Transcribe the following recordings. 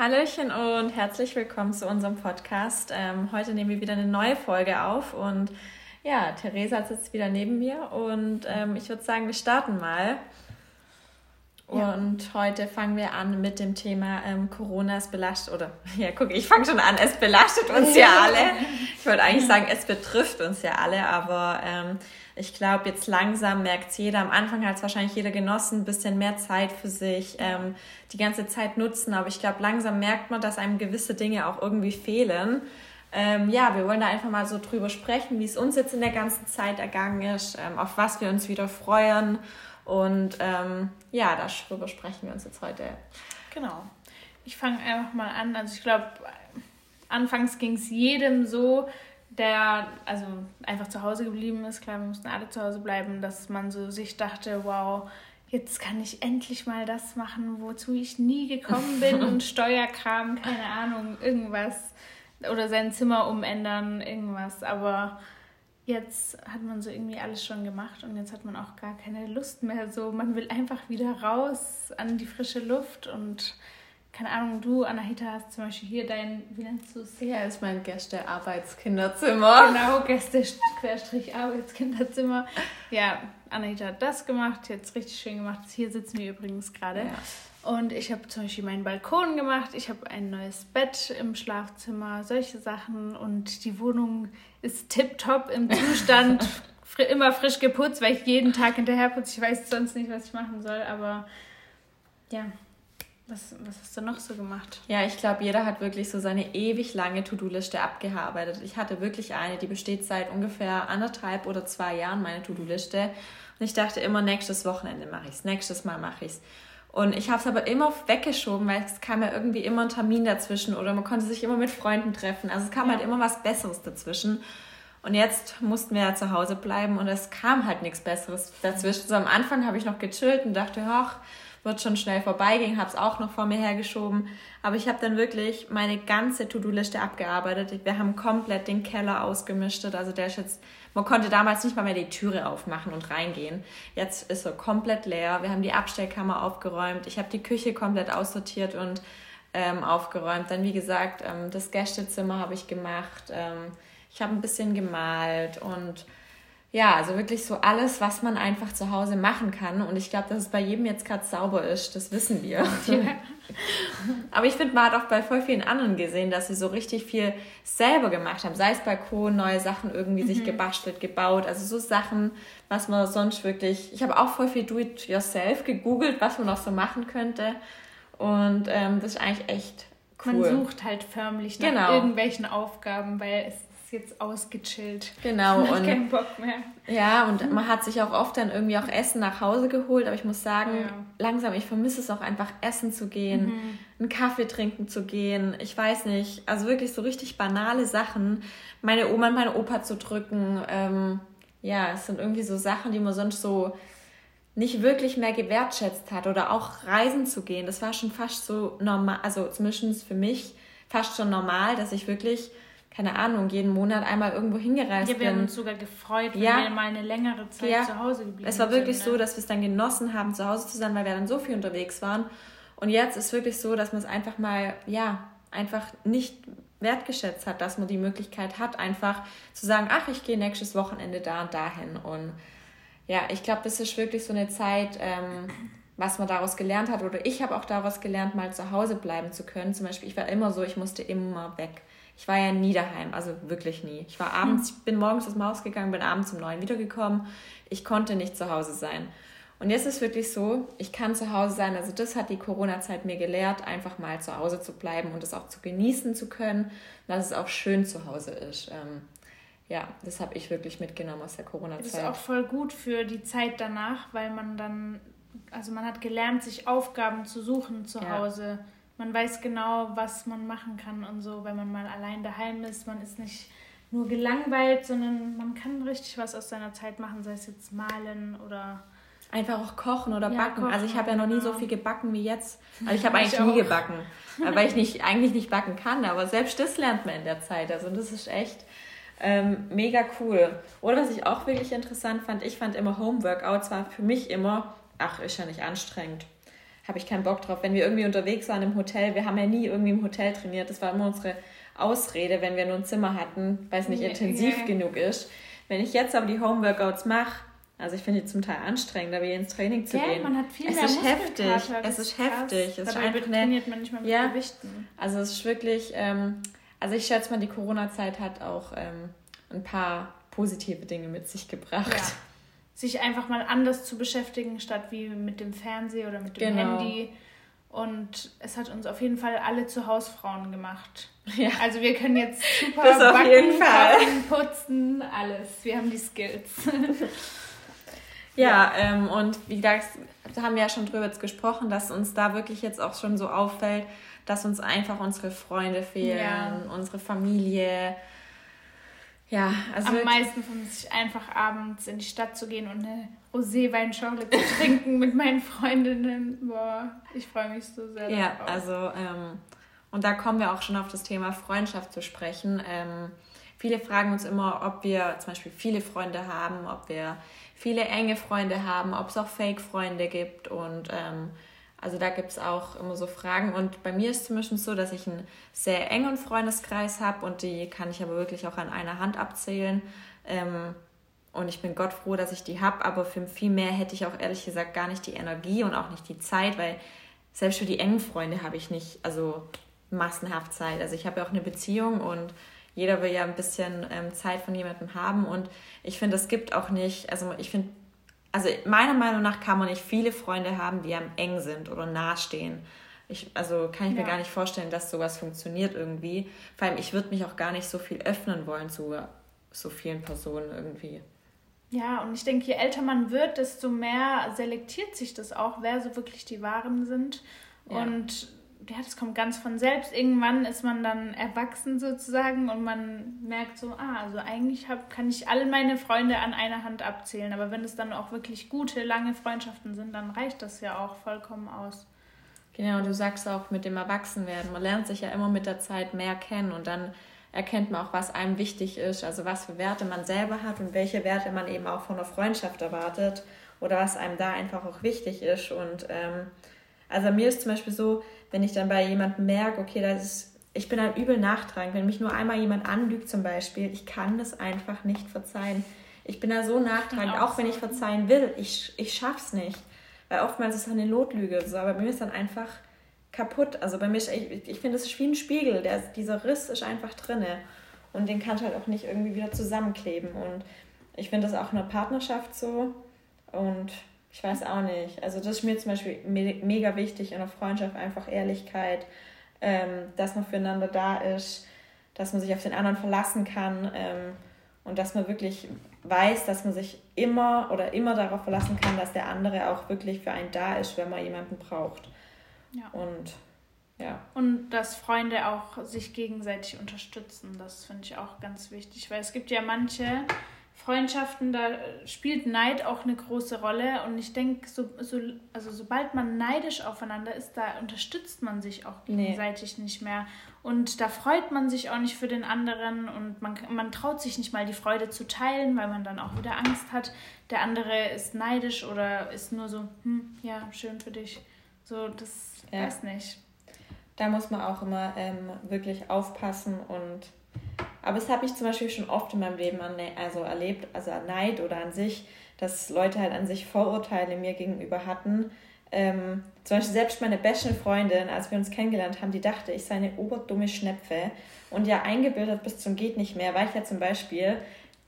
Hallöchen und herzlich willkommen zu unserem Podcast. Ähm, heute nehmen wir wieder eine neue Folge auf und ja, Theresa sitzt wieder neben mir und ähm, ich würde sagen, wir starten mal. Ja. Und heute fangen wir an mit dem Thema ähm, Corona ist belastet, oder ja, guck, ich fange schon an, es belastet uns ja alle. Ich wollte eigentlich sagen, es betrifft uns ja alle, aber ähm, ich glaube, jetzt langsam merkt jeder, am Anfang hat es wahrscheinlich jeder genossen, ein bisschen mehr Zeit für sich, ähm, die ganze Zeit nutzen, aber ich glaube, langsam merkt man, dass einem gewisse Dinge auch irgendwie fehlen. Ähm, ja, wir wollen da einfach mal so drüber sprechen, wie es uns jetzt in der ganzen Zeit ergangen ist, ähm, auf was wir uns wieder freuen. Und ähm, ja, darüber sprechen wir uns jetzt heute. Genau. Ich fange einfach mal an. Also ich glaube, anfangs ging es jedem so, der also einfach zu Hause geblieben ist, klar, wir mussten alle zu Hause bleiben, dass man so sich dachte, wow, jetzt kann ich endlich mal das machen, wozu ich nie gekommen bin und Steuerkram, keine Ahnung, irgendwas oder sein Zimmer umändern, irgendwas, aber jetzt hat man so irgendwie alles schon gemacht und jetzt hat man auch gar keine Lust mehr so, man will einfach wieder raus an die frische Luft und keine Ahnung, du, Anahita, hast zum Beispiel hier dein, wie nennst du es? Ja, ist mein Gäste-Arbeitskinderzimmer. Genau, Gäste-Arbeitskinderzimmer. Ja, Anahita hat das gemacht, jetzt richtig schön gemacht. Hier sitzen wir übrigens gerade. Ja. Und ich habe zum Beispiel meinen Balkon gemacht, ich habe ein neues Bett im Schlafzimmer, solche Sachen. Und die Wohnung ist tipptopp im Zustand, immer frisch geputzt, weil ich jeden Tag hinterher putze. Ich weiß sonst nicht, was ich machen soll, aber ja, was, was hast du noch so gemacht? Ja, ich glaube, jeder hat wirklich so seine ewig lange To-Do-Liste abgearbeitet. Ich hatte wirklich eine, die besteht seit ungefähr anderthalb oder zwei Jahren, meine To-Do-Liste. Und ich dachte immer, nächstes Wochenende mache ich es, nächstes Mal mache ich es. Und ich habe es aber immer weggeschoben, weil es kam ja irgendwie immer ein Termin dazwischen oder man konnte sich immer mit Freunden treffen. Also es kam ja. halt immer was Besseres dazwischen. Und jetzt mussten wir ja zu Hause bleiben und es kam halt nichts Besseres dazwischen. So am Anfang habe ich noch gechillt und dachte, ach, wird schon schnell vorbeigehen, habe es auch noch vor mir hergeschoben. Aber ich habe dann wirklich meine ganze To-Do-Liste abgearbeitet. Wir haben komplett den Keller ausgemischt. Also der ist jetzt, man konnte damals nicht mal mehr die Türe aufmachen und reingehen. Jetzt ist er komplett leer. Wir haben die Abstellkammer aufgeräumt. Ich habe die Küche komplett aussortiert und ähm, aufgeräumt. Dann, wie gesagt, ähm, das Gästezimmer habe ich gemacht. Ähm, ich habe ein bisschen gemalt und ja, also wirklich so alles, was man einfach zu Hause machen kann. Und ich glaube, dass es bei jedem jetzt gerade sauber ist, das wissen wir. Ja. Aber ich finde, man hat auch bei voll vielen anderen gesehen, dass sie so richtig viel selber gemacht haben. Sei es Balkon, neue Sachen irgendwie mhm. sich gebastelt, gebaut. Also so Sachen, was man sonst wirklich. Ich habe auch voll viel Do-it-yourself gegoogelt, was man noch so machen könnte. Und ähm, das ist eigentlich echt cool. Man sucht halt förmlich nach genau. irgendwelchen Aufgaben, weil es jetzt ausgechillt. Genau. und keinen Bock mehr. Ja, und man hat sich auch oft dann irgendwie auch Essen nach Hause geholt. Aber ich muss sagen, ja. langsam, ich vermisse es auch einfach, essen zu gehen, mhm. einen Kaffee trinken zu gehen. Ich weiß nicht, also wirklich so richtig banale Sachen. Meine Oma und meine Opa zu drücken. Ähm, ja, es sind irgendwie so Sachen, die man sonst so nicht wirklich mehr gewertschätzt hat. Oder auch reisen zu gehen. Das war schon fast so normal, also zumindest für mich fast schon normal, dass ich wirklich keine Ahnung, jeden Monat einmal irgendwo hingereist ja, wir bin. haben uns sogar gefreut, wenn ja. wir mal eine längere Zeit ja. zu Hause geblieben sind. Es war wirklich sind, so, ne? dass wir es dann genossen haben, zu Hause zu sein, weil wir dann so viel unterwegs waren. Und jetzt ist wirklich so, dass man es einfach mal, ja, einfach nicht wertgeschätzt hat, dass man die Möglichkeit hat, einfach zu sagen, ach, ich gehe nächstes Wochenende da und dahin. Und ja, ich glaube, das ist wirklich so eine Zeit, ähm, was man daraus gelernt hat. Oder ich habe auch daraus gelernt, mal zu Hause bleiben zu können. Zum Beispiel, ich war immer so, ich musste immer weg. Ich war ja nie daheim, also wirklich nie. Ich war abends, ich bin morgens aus dem Haus gegangen, bin abends um neun wiedergekommen. Ich konnte nicht zu Hause sein. Und jetzt ist es wirklich so, ich kann zu Hause sein. Also das hat die Corona-Zeit mir gelehrt, einfach mal zu Hause zu bleiben und es auch zu genießen zu können, dass es auch schön zu Hause ist. Ähm, ja, das habe ich wirklich mitgenommen aus der Corona-Zeit. Das ist auch voll gut für die Zeit danach, weil man dann, also man hat gelernt, sich Aufgaben zu suchen zu ja. Hause man weiß genau, was man machen kann und so, wenn man mal allein daheim ist. Man ist nicht nur gelangweilt, sondern man kann richtig was aus seiner Zeit machen, sei es jetzt malen oder einfach auch kochen oder ja, backen. Kochen, also ich habe ja noch nie genau. so viel gebacken wie jetzt. Also ich habe eigentlich ich nie gebacken, weil ich nicht eigentlich nicht backen kann, aber selbst das lernt man in der Zeit. Also das ist echt ähm, mega cool. Oder was ich auch wirklich interessant fand, ich fand immer Homeworkouts war für mich immer, ach, ist ja nicht anstrengend habe ich keinen Bock drauf. Wenn wir irgendwie unterwegs waren im Hotel, wir haben ja nie irgendwie im Hotel trainiert, das war immer unsere Ausrede, wenn wir nur ein Zimmer hatten, weil es nicht intensiv yeah. genug ist. Wenn ich jetzt aber die Homeworkouts mache, also ich finde die zum Teil anstrengend, da wie ins Training zu yeah, gehen. Man hat viel es mehr ist heftig. Es ist heftig. Es ist einfach trainiert man nicht mehr mit ja, Gewichten. Also es ist wirklich, ähm, also ich schätze mal, die Corona-Zeit hat auch ähm, ein paar positive Dinge mit sich gebracht. Ja. Sich einfach mal anders zu beschäftigen, statt wie mit dem Fernseher oder mit dem genau. Handy. Und es hat uns auf jeden Fall alle zu Hausfrauen gemacht. Ja. Also wir können jetzt super das auf backen, jeden Fall. Kochen, putzen, alles. Wir haben die Skills. Ja, ähm, und wie gesagt, haben wir ja schon drüber jetzt gesprochen, dass uns da wirklich jetzt auch schon so auffällt, dass uns einfach unsere Freunde fehlen, ja. unsere Familie. Ja, also. Am meisten von sich einfach abends in die Stadt zu gehen und eine Rosé-Weinschorle zu trinken mit meinen Freundinnen. Boah, ich freue mich so sehr. Ja, darauf. also, ähm, und da kommen wir auch schon auf das Thema Freundschaft zu sprechen. Ähm, viele fragen uns immer, ob wir zum Beispiel viele Freunde haben, ob wir viele enge Freunde haben, ob es auch Fake-Freunde gibt und ähm, also da gibt es auch immer so Fragen. Und bei mir ist zum Beispiel so, dass ich einen sehr engen Freundeskreis habe und die kann ich aber wirklich auch an einer Hand abzählen. Ähm, und ich bin Gott froh, dass ich die habe, aber für viel mehr hätte ich auch ehrlich gesagt gar nicht die Energie und auch nicht die Zeit, weil selbst für die engen Freunde habe ich nicht, also massenhaft Zeit. Also ich habe ja auch eine Beziehung und jeder will ja ein bisschen ähm, Zeit von jemandem haben und ich finde, es gibt auch nicht, also ich finde, also meiner Meinung nach kann man nicht viele Freunde haben, die am eng sind oder nahestehen. Ich, also kann ich ja. mir gar nicht vorstellen, dass sowas funktioniert irgendwie. Vor allem, ich würde mich auch gar nicht so viel öffnen wollen zu so vielen Personen irgendwie. Ja, und ich denke, je älter man wird, desto mehr selektiert sich das auch, wer so wirklich die Wahren sind. Ja. Und ja, das kommt ganz von selbst. Irgendwann ist man dann erwachsen sozusagen und man merkt so, ah, also eigentlich hab, kann ich alle meine Freunde an einer Hand abzählen. Aber wenn es dann auch wirklich gute, lange Freundschaften sind, dann reicht das ja auch vollkommen aus. Genau, du sagst auch mit dem Erwachsenwerden. Man lernt sich ja immer mit der Zeit mehr kennen und dann erkennt man auch, was einem wichtig ist, also was für Werte man selber hat und welche Werte man eben auch von einer Freundschaft erwartet oder was einem da einfach auch wichtig ist. Und ähm, also mir ist zum Beispiel so, wenn ich dann bei jemandem merke, okay, das ist, ich bin dann übel nachtragend, wenn mich nur einmal jemand anlügt zum Beispiel, ich kann das einfach nicht verzeihen. Ich bin da so nachtragend, auch, auch wenn ich verzeihen will, ich, ich schaff's nicht. Weil oftmals ist es eine Notlüge, so, aber bei mir ist dann einfach kaputt. Also bei mir, ich, ich finde, es ist wie ein Spiegel, der, dieser Riss ist einfach drinne und den kann ich halt auch nicht irgendwie wieder zusammenkleben. Und ich finde das auch in einer Partnerschaft so und ich weiß auch nicht. Also das ist mir zum Beispiel me mega wichtig in der Freundschaft, einfach Ehrlichkeit, ähm, dass man füreinander da ist, dass man sich auf den anderen verlassen kann ähm, und dass man wirklich weiß, dass man sich immer oder immer darauf verlassen kann, dass der andere auch wirklich für einen da ist, wenn man jemanden braucht. Ja. Und ja. Und dass Freunde auch sich gegenseitig unterstützen, das finde ich auch ganz wichtig, weil es gibt ja manche, Freundschaften, da spielt Neid auch eine große Rolle. Und ich denke, so, so, also sobald man neidisch aufeinander ist, da unterstützt man sich auch gegenseitig nee. nicht mehr. Und da freut man sich auch nicht für den anderen und man, man traut sich nicht mal die Freude zu teilen, weil man dann auch wieder Angst hat. Der andere ist neidisch oder ist nur so, hm, ja, schön für dich. So, das ja. weiß nicht. Da muss man auch immer ähm, wirklich aufpassen und aber das habe ich zum Beispiel schon oft in meinem Leben an, also erlebt, also an Neid oder an sich, dass Leute halt an sich Vorurteile mir gegenüber hatten. Ähm, zum Beispiel selbst meine beste Freundin, als wir uns kennengelernt haben, die dachte, ich sei eine oberdumme Schnepfe und ja eingebildet bis zum geht nicht mehr, weil ich ja zum Beispiel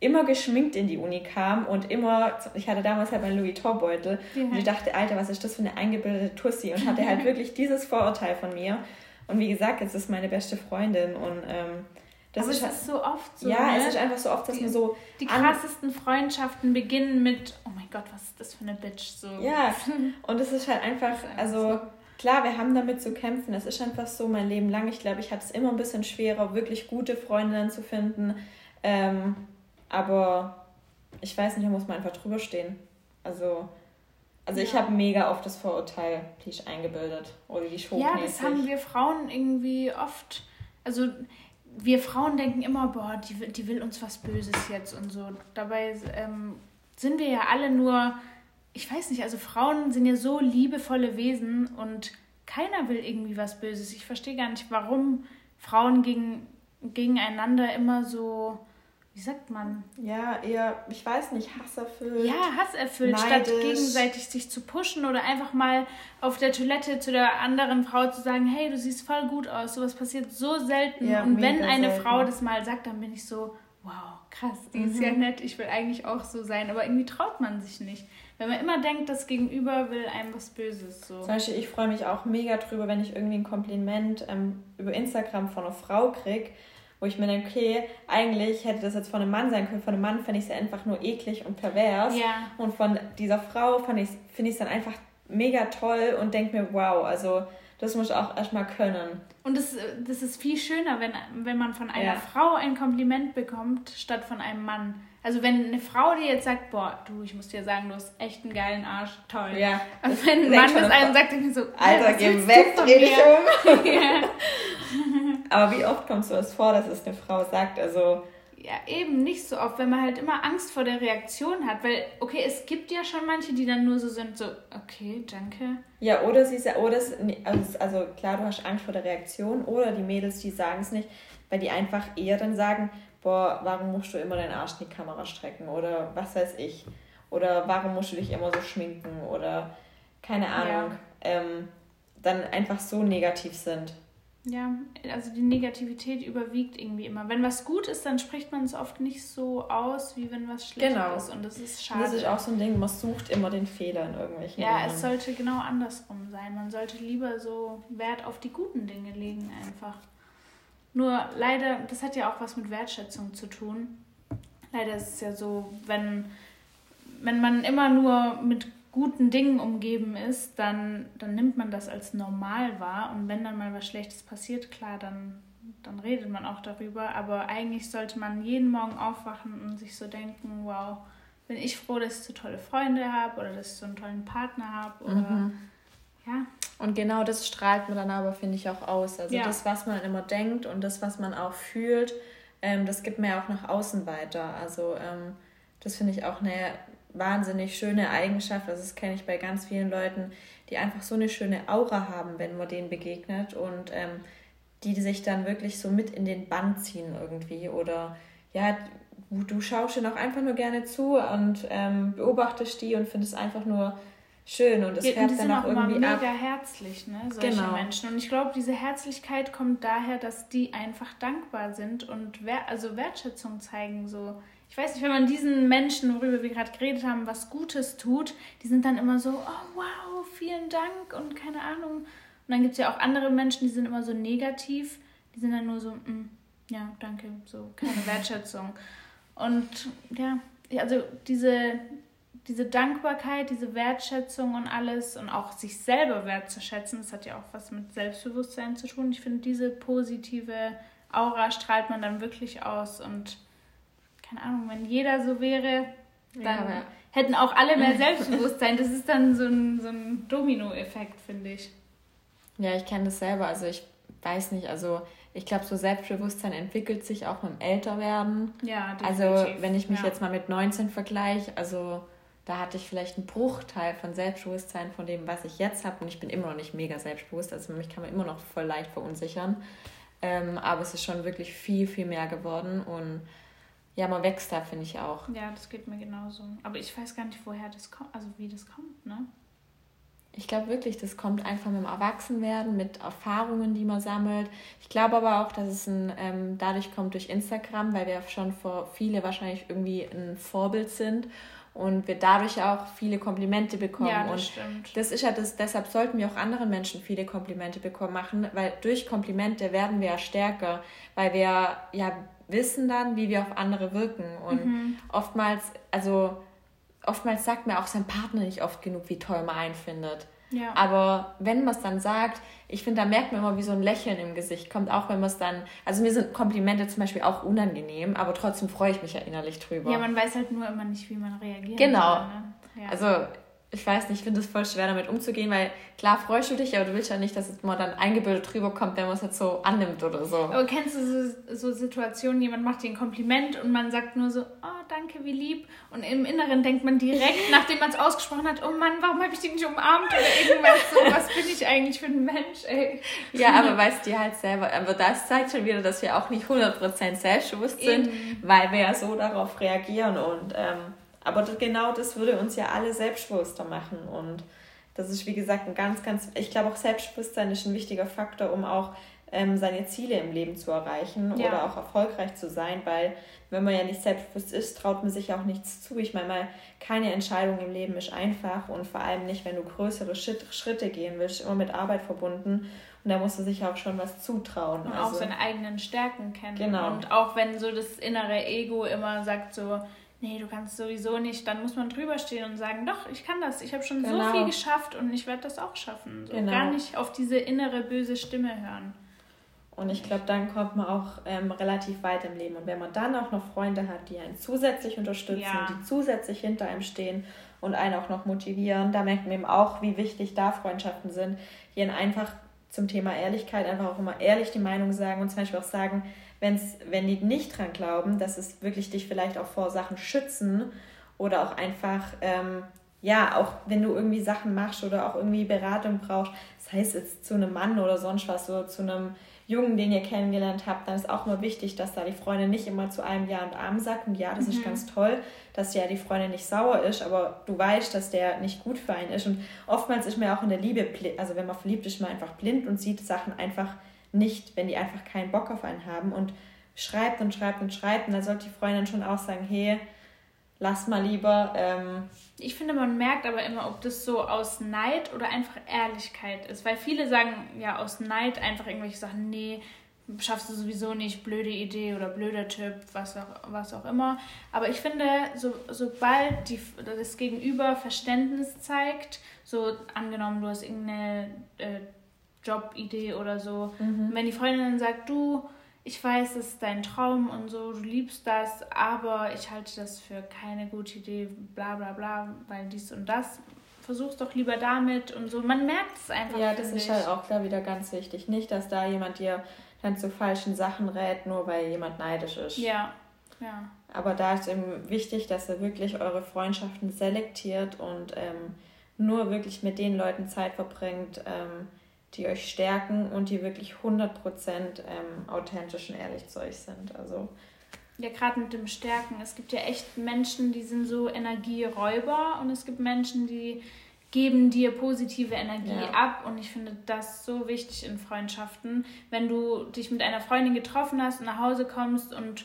immer geschminkt in die Uni kam und immer, ich hatte damals halt meinen Louis Vuitton-Beutel ja. und ich dachte, Alter, was ist das für eine eingebildete Tussi und hatte halt wirklich dieses Vorurteil von mir. Und wie gesagt, jetzt ist meine beste Freundin und ähm, das Aber ist, es halt ist so oft so. Ja, ne? es ist einfach so oft, dass die, man so. Die krassesten Freundschaften beginnen mit, oh mein Gott, was ist das für eine Bitch? So. Ja, und es ist halt einfach, also klar, wir haben damit zu kämpfen. Es ist einfach so mein Leben lang. Ich glaube, ich hatte es immer ein bisschen schwerer, wirklich gute Freundinnen zu finden. Ähm, aber ich weiß nicht, da muss man einfach drüber stehen. Also. Also ja. ich habe mega oft das Vorurteil, die ich eingebildet oder die ich Ja, das haben wir Frauen irgendwie oft. Also wir Frauen denken immer, boah, die, die will uns was Böses jetzt und so. Dabei ähm, sind wir ja alle nur ich weiß nicht, also Frauen sind ja so liebevolle Wesen und keiner will irgendwie was Böses. Ich verstehe gar nicht, warum Frauen gegen, gegeneinander immer so, wie sagt man? Ja, eher, ich weiß nicht, hasserfüllt. Ja, hasserfüllt, neidisch. statt gegenseitig sich zu pushen oder einfach mal auf der Toilette zu der anderen Frau zu sagen, hey, du siehst voll gut aus. Sowas passiert so selten. Ja, und wenn eine selten. Frau das mal sagt, dann bin ich so, wow, krass, die mhm. ist ja mhm. nett, ich will eigentlich auch so sein. Aber irgendwie traut man sich nicht. Wenn man immer denkt, das Gegenüber will einem was Böses. So. Zum Beispiel, ich freue mich auch mega drüber, wenn ich irgendwie ein Kompliment ähm, über Instagram von einer Frau kriege, wo ich mir denke, okay, eigentlich hätte das jetzt von einem Mann sein können. Von einem Mann fände ich es ja einfach nur eklig und pervers. Ja. Und von dieser Frau finde ich es dann einfach mega toll und denke mir, wow, also das muss ich auch erstmal können. Und das, das ist viel schöner, wenn, wenn man von einer ja. Frau ein Kompliment bekommt, statt von einem Mann. Also wenn eine Frau dir jetzt sagt, boah, du, ich muss dir sagen, du hast echt einen geilen Arsch, toll. Ja. Und wenn ein Mann das einem sagt, dann so, Alter, geh weg, dreh dich um. Aber wie oft kommt sowas vor, dass es eine Frau sagt, also... Ja, eben nicht so oft, wenn man halt immer Angst vor der Reaktion hat. Weil, okay, es gibt ja schon manche, die dann nur so sind, so, okay, danke. Ja, oder sie oder es, also, also klar, du hast Angst vor der Reaktion, oder die Mädels, die sagen es nicht, weil die einfach eher dann sagen, boah, warum musst du immer deinen Arsch in die Kamera strecken oder was weiß ich. Oder warum musst du dich immer so schminken oder keine Ahnung. Ja. Ähm, dann einfach so negativ sind. Ja, also die Negativität überwiegt irgendwie immer. Wenn was gut ist, dann spricht man es oft nicht so aus, wie wenn was schlecht genau. ist. Und das ist schade. Das ist auch so ein Ding, man sucht immer den Fehler in irgendwelchen Ja, Dingen. es sollte genau andersrum sein. Man sollte lieber so Wert auf die guten Dinge legen einfach. Nur leider, das hat ja auch was mit Wertschätzung zu tun. Leider ist es ja so, wenn, wenn man immer nur mit guten Dingen umgeben ist, dann, dann nimmt man das als normal wahr. Und wenn dann mal was Schlechtes passiert, klar, dann, dann redet man auch darüber. Aber eigentlich sollte man jeden Morgen aufwachen und sich so denken, wow, bin ich froh, dass ich so tolle Freunde habe oder dass ich so einen tollen Partner habe oder mhm. ja, und genau das strahlt man dann aber, finde ich, auch aus. Also ja. das, was man immer denkt und das, was man auch fühlt, ähm, das gibt man ja auch nach außen weiter. Also ähm, das finde ich auch eine wahnsinnig schöne Eigenschaft. Also das kenne ich bei ganz vielen Leuten, die einfach so eine schöne Aura haben, wenn man denen begegnet und ähm, die sich dann wirklich so mit in den Bann ziehen irgendwie. Oder ja, du schaust ihnen auch einfach nur gerne zu und ähm, beobachtest die und findest einfach nur schön und es ja, färbt dann auch, auch irgendwie mega ab. herzlich, ne, solche genau. Menschen. Und ich glaube, diese Herzlichkeit kommt daher, dass die einfach dankbar sind und wer also Wertschätzung zeigen. So, ich weiß nicht, wenn man diesen Menschen, worüber wir gerade geredet haben, was Gutes tut, die sind dann immer so, oh wow, vielen Dank und keine Ahnung. Und dann gibt es ja auch andere Menschen, die sind immer so negativ, die sind dann nur so, mm, ja, danke, so keine Wertschätzung. Und ja, also diese diese Dankbarkeit, diese Wertschätzung und alles und auch sich selber wertzuschätzen, das hat ja auch was mit Selbstbewusstsein zu tun. Ich finde, diese positive Aura strahlt man dann wirklich aus und keine Ahnung, wenn jeder so wäre, dann ja, hätten auch alle mehr Selbstbewusstsein. Das ist dann so ein, so ein Domino-Effekt, finde ich. Ja, ich kenne das selber. Also ich weiß nicht, also ich glaube, so Selbstbewusstsein entwickelt sich auch mit dem Älterwerden. Ja, definitiv. Also wenn ich mich ja. jetzt mal mit 19 vergleiche, also da hatte ich vielleicht einen Bruchteil von Selbstbewusstsein von dem, was ich jetzt habe. Und ich bin immer noch nicht mega selbstbewusst. Also mich kann man immer noch voll leicht verunsichern. Ähm, aber es ist schon wirklich viel, viel mehr geworden. Und ja, man wächst da, finde ich auch. Ja, das geht mir genauso. Aber ich weiß gar nicht, woher das kommt, also wie das kommt, ne? Ich glaube wirklich, das kommt einfach mit dem Erwachsenwerden, mit Erfahrungen, die man sammelt. Ich glaube aber auch, dass es ein, ähm, dadurch kommt durch Instagram, weil wir schon vor viele wahrscheinlich irgendwie ein Vorbild sind und wir dadurch auch viele Komplimente bekommen. Ja, das und stimmt. das ist ja das, deshalb sollten wir auch anderen Menschen viele Komplimente bekommen machen, weil durch Komplimente werden wir ja stärker, weil wir ja wissen dann, wie wir auf andere wirken. Und mhm. oftmals, also oftmals sagt mir auch sein Partner nicht oft genug, wie toll man einen findet. Ja. Aber wenn man es dann sagt, ich finde, da merkt man immer, wie so ein Lächeln im Gesicht kommt, auch wenn man es dann, also mir sind Komplimente zum Beispiel auch unangenehm, aber trotzdem freue ich mich ja innerlich drüber. Ja, man weiß halt nur immer nicht, wie man reagiert. Genau. ne? ja. Also ich weiß nicht, ich finde es voll schwer damit umzugehen, weil klar freust du dich, aber du willst ja nicht, dass es mal dann eingebildet drüber kommt, wenn man es jetzt so annimmt oder so. Aber kennst du so, so Situationen, jemand macht dir ein Kompliment und man sagt nur so, oh, danke, wie lieb. Und im Inneren denkt man direkt, nachdem man es ausgesprochen hat, oh Mann, warum habe ich dich nicht umarmt oder irgendwas so, was bin ich eigentlich für ein Mensch, ey. Ja, aber weißt du halt selber, aber das zeigt schon wieder, dass wir auch nicht 100% selbstbewusst sind, Eben. weil wir ja so darauf reagieren und ähm, aber genau das würde uns ja alle selbstbewusster machen. Und das ist, wie gesagt, ein ganz, ganz, ich glaube auch Selbstbewusstsein ist ein wichtiger Faktor, um auch ähm, seine Ziele im Leben zu erreichen ja. oder auch erfolgreich zu sein, weil wenn man ja nicht selbstbewusst ist, traut man sich auch nichts zu. Ich meine keine Entscheidung im Leben ist einfach und vor allem nicht, wenn du größere Schritte gehen willst, immer mit Arbeit verbunden. Und da musst du sich auch schon was zutrauen. Und also, auch seine eigenen Stärken kennen. Genau. Und auch wenn so das innere Ego immer sagt so, nee, du kannst sowieso nicht, dann muss man drüber stehen und sagen, doch, ich kann das, ich habe schon genau. so viel geschafft und ich werde das auch schaffen. So genau. Gar nicht auf diese innere böse Stimme hören. Und ich glaube, dann kommt man auch ähm, relativ weit im Leben. Und wenn man dann auch noch Freunde hat, die einen zusätzlich unterstützen, ja. die zusätzlich hinter einem stehen und einen auch noch motivieren, da merkt man eben auch, wie wichtig da Freundschaften sind, die einen einfach zum Thema Ehrlichkeit einfach auch immer ehrlich die Meinung sagen und zum Beispiel auch sagen, wenn's, wenn die nicht dran glauben, dass es wirklich dich vielleicht auch vor Sachen schützen oder auch einfach, ähm, ja, auch wenn du irgendwie Sachen machst oder auch irgendwie Beratung brauchst, das heißt jetzt zu einem Mann oder sonst was, so zu einem Jungen, den ihr kennengelernt habt, dann ist auch mal wichtig, dass da die Freundin nicht immer zu einem Ja und Arm sagt und ja, das mhm. ist ganz toll, dass ja die Freundin nicht sauer ist, aber du weißt, dass der nicht gut für einen ist. Und oftmals ist man auch in der Liebe, also wenn man verliebt ist, man einfach blind und sieht Sachen einfach nicht, wenn die einfach keinen Bock auf einen haben und schreibt und schreibt und schreibt. Und da sollte die Freundin schon auch sagen, hey, lass mal lieber. Ähm ich finde, man merkt aber immer, ob das so aus Neid oder einfach Ehrlichkeit ist. Weil viele sagen ja aus Neid einfach irgendwelche Sachen, nee, schaffst du sowieso nicht, blöde Idee oder blöder Tipp, was auch, was auch immer. Aber ich finde, so, sobald die, das Gegenüber Verständnis zeigt, so angenommen, du hast irgendeine äh, Jobidee oder so. Mhm. Wenn die Freundin dann sagt, du, ich weiß, es ist dein Traum und so, du liebst das, aber ich halte das für keine gute Idee, bla bla bla, weil dies und das. Versuch's doch lieber damit und so. Man merkt es einfach. Ja, das ist halt auch klar wieder ganz wichtig. Nicht, dass da jemand dir dann zu falschen Sachen rät, nur weil jemand neidisch ist. Ja, ja. Aber da ist eben wichtig, dass ihr wirklich eure Freundschaften selektiert und ähm, nur wirklich mit den Leuten Zeit verbringt, ähm, die euch stärken und die wirklich 100% ähm, authentisch und ehrlich zu euch sind. Also ja, gerade mit dem Stärken. Es gibt ja echt Menschen, die sind so Energieräuber und es gibt Menschen, die geben dir positive Energie ja. ab und ich finde das so wichtig in Freundschaften, wenn du dich mit einer Freundin getroffen hast und nach Hause kommst und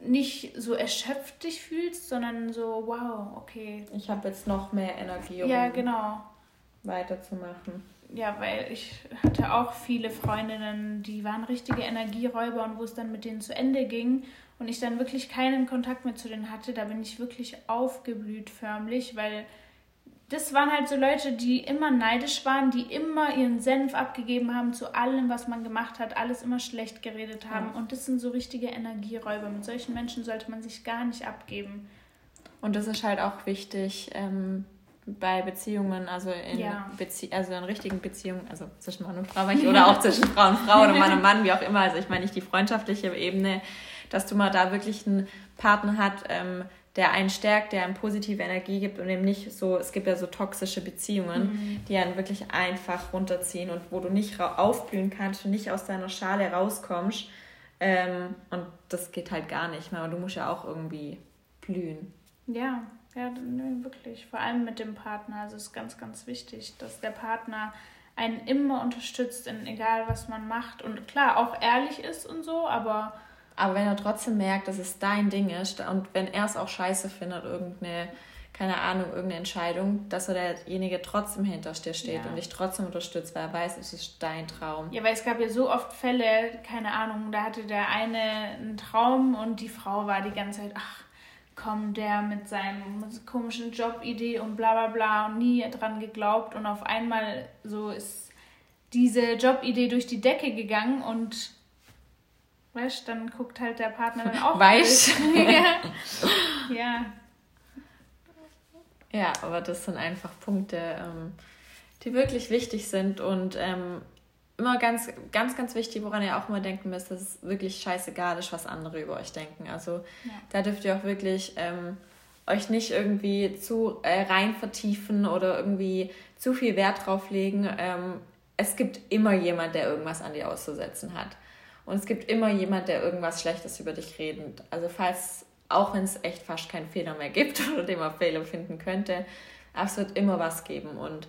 nicht so erschöpft dich fühlst, sondern so wow, okay. Ich habe jetzt noch mehr Energie, um ja, genau. weiterzumachen ja, weil ich hatte auch viele Freundinnen, die waren richtige Energieräuber und wo es dann mit denen zu Ende ging und ich dann wirklich keinen Kontakt mehr zu denen hatte, da bin ich wirklich aufgeblüht förmlich, weil das waren halt so Leute, die immer neidisch waren, die immer ihren Senf abgegeben haben zu allem, was man gemacht hat, alles immer schlecht geredet haben. Ja. Und das sind so richtige Energieräuber. Mit solchen Menschen sollte man sich gar nicht abgeben. Und das ist halt auch wichtig, ähm, bei Beziehungen, also in, ja. Bezie also in richtigen Beziehungen, also zwischen Mann und Frau, oder auch zwischen Frau und Frau oder Mann und Mann, wie auch immer. Also ich meine nicht die freundschaftliche Ebene, dass du mal da wirklich einen Partner hat, ähm, der einen stärkt, der einem positive Energie gibt und eben nicht so, es gibt ja so toxische Beziehungen, mhm. die einen wirklich einfach runterziehen und wo du nicht aufblühen kannst und nicht aus deiner Schale rauskommst. Ähm, und das geht halt gar nicht, weil du musst ja auch irgendwie blühen. Ja, ja, nee, wirklich. Vor allem mit dem Partner. Also es ist ganz, ganz wichtig, dass der Partner einen immer unterstützt, in egal was man macht. Und klar, auch ehrlich ist und so, aber. Aber wenn er trotzdem merkt, dass es dein Ding ist und wenn er es auch scheiße findet, irgendeine, keine Ahnung, irgendeine Entscheidung, dass er derjenige trotzdem hinter dir steht ja. und dich trotzdem unterstützt, weil er weiß, es ist dein Traum. Ja, weil es gab ja so oft Fälle, keine Ahnung, da hatte der eine einen Traum und die Frau war die ganze Zeit, ach, kommt der mit seinem komischen Jobidee und bla bla bla und nie dran geglaubt. Und auf einmal so ist diese Jobidee durch die Decke gegangen und weißt dann guckt halt der Partner dann auch weiß. Ja. ja. Ja, aber das sind einfach Punkte, ähm, die wirklich wichtig sind und ähm, immer ganz, ganz, ganz wichtig, woran ihr auch immer denken müsst, dass es wirklich scheißegal ist, was andere über euch denken. Also ja. da dürft ihr auch wirklich ähm, euch nicht irgendwie zu äh, rein vertiefen oder irgendwie zu viel Wert drauf legen. Ähm, es gibt immer jemand, der irgendwas an dir auszusetzen hat. Und es gibt immer jemand, der irgendwas Schlechtes über dich redet. Also falls, auch wenn es echt fast keinen Fehler mehr gibt oder den man Fehler finden könnte, aber es wird immer was geben. Und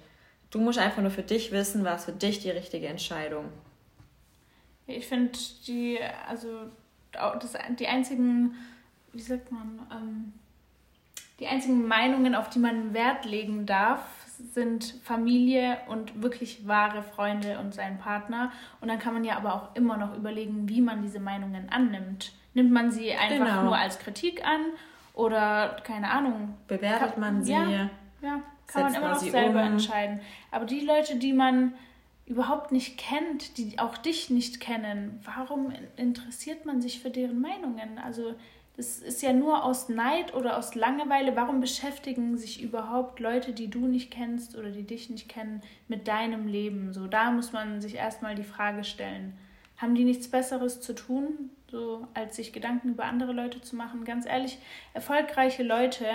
Du musst einfach nur für dich wissen, was für dich die richtige Entscheidung. Ich finde die, also das, die einzigen, wie sagt man, ähm, die einzigen Meinungen, auf die man Wert legen darf, sind Familie und wirklich wahre Freunde und sein Partner. Und dann kann man ja aber auch immer noch überlegen, wie man diese Meinungen annimmt. Nimmt man sie einfach genau. nur als Kritik an oder keine Ahnung? Bewertet man sie? Ja, ja kann man immer noch selber um. entscheiden. Aber die Leute, die man überhaupt nicht kennt, die auch dich nicht kennen, warum interessiert man sich für deren Meinungen? Also das ist ja nur aus Neid oder aus Langeweile. Warum beschäftigen sich überhaupt Leute, die du nicht kennst oder die dich nicht kennen, mit deinem Leben? So, da muss man sich erstmal die Frage stellen. Haben die nichts Besseres zu tun, so als sich Gedanken über andere Leute zu machen? Ganz ehrlich, erfolgreiche Leute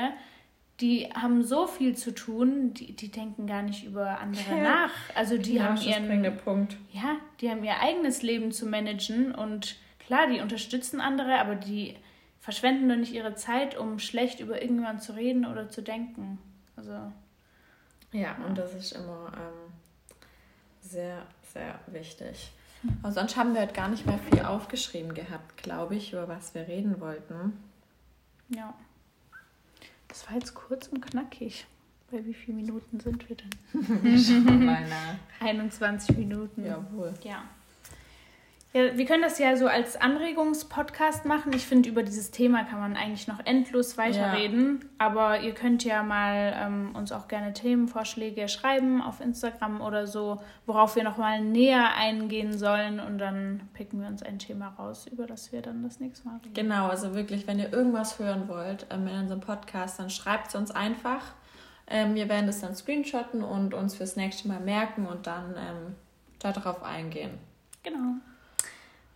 die haben so viel zu tun, die, die denken gar nicht über andere ja. nach. Also die ja, haben ihren Punkt. Ja, die haben ihr eigenes Leben zu managen und klar, die unterstützen andere, aber die verschwenden doch nicht ihre Zeit, um schlecht über irgendjemanden zu reden oder zu denken. Also ja, ja. und das ist immer ähm, sehr, sehr wichtig. Hm. Aber sonst haben wir halt gar nicht mehr viel aufgeschrieben gehabt, glaube ich, über was wir reden wollten. Ja. Das war jetzt kurz und knackig. Bei wie vielen Minuten sind wir denn? Schon mal nach. 21 Minuten. Jawohl. Ja. Ja, wir können das ja so als Anregungspodcast machen. Ich finde, über dieses Thema kann man eigentlich noch endlos weiterreden. Ja. Aber ihr könnt ja mal ähm, uns auch gerne Themenvorschläge schreiben auf Instagram oder so, worauf wir nochmal näher eingehen sollen. Und dann picken wir uns ein Thema raus, über das wir dann das nächste Mal reden. Genau, also wirklich, wenn ihr irgendwas hören wollt ähm, in unserem Podcast, dann schreibt es uns einfach. Ähm, wir werden das dann screenshotten und uns fürs nächste Mal merken und dann ähm, darauf eingehen. Genau.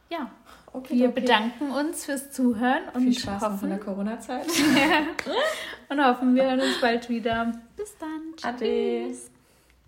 Ja, okay, wir okay. bedanken uns fürs Zuhören und Viel Spaß hoffen, in der Corona-Zeit. Und hoffen, wir hören uns bald wieder. Bis dann. Tschüss. Ade.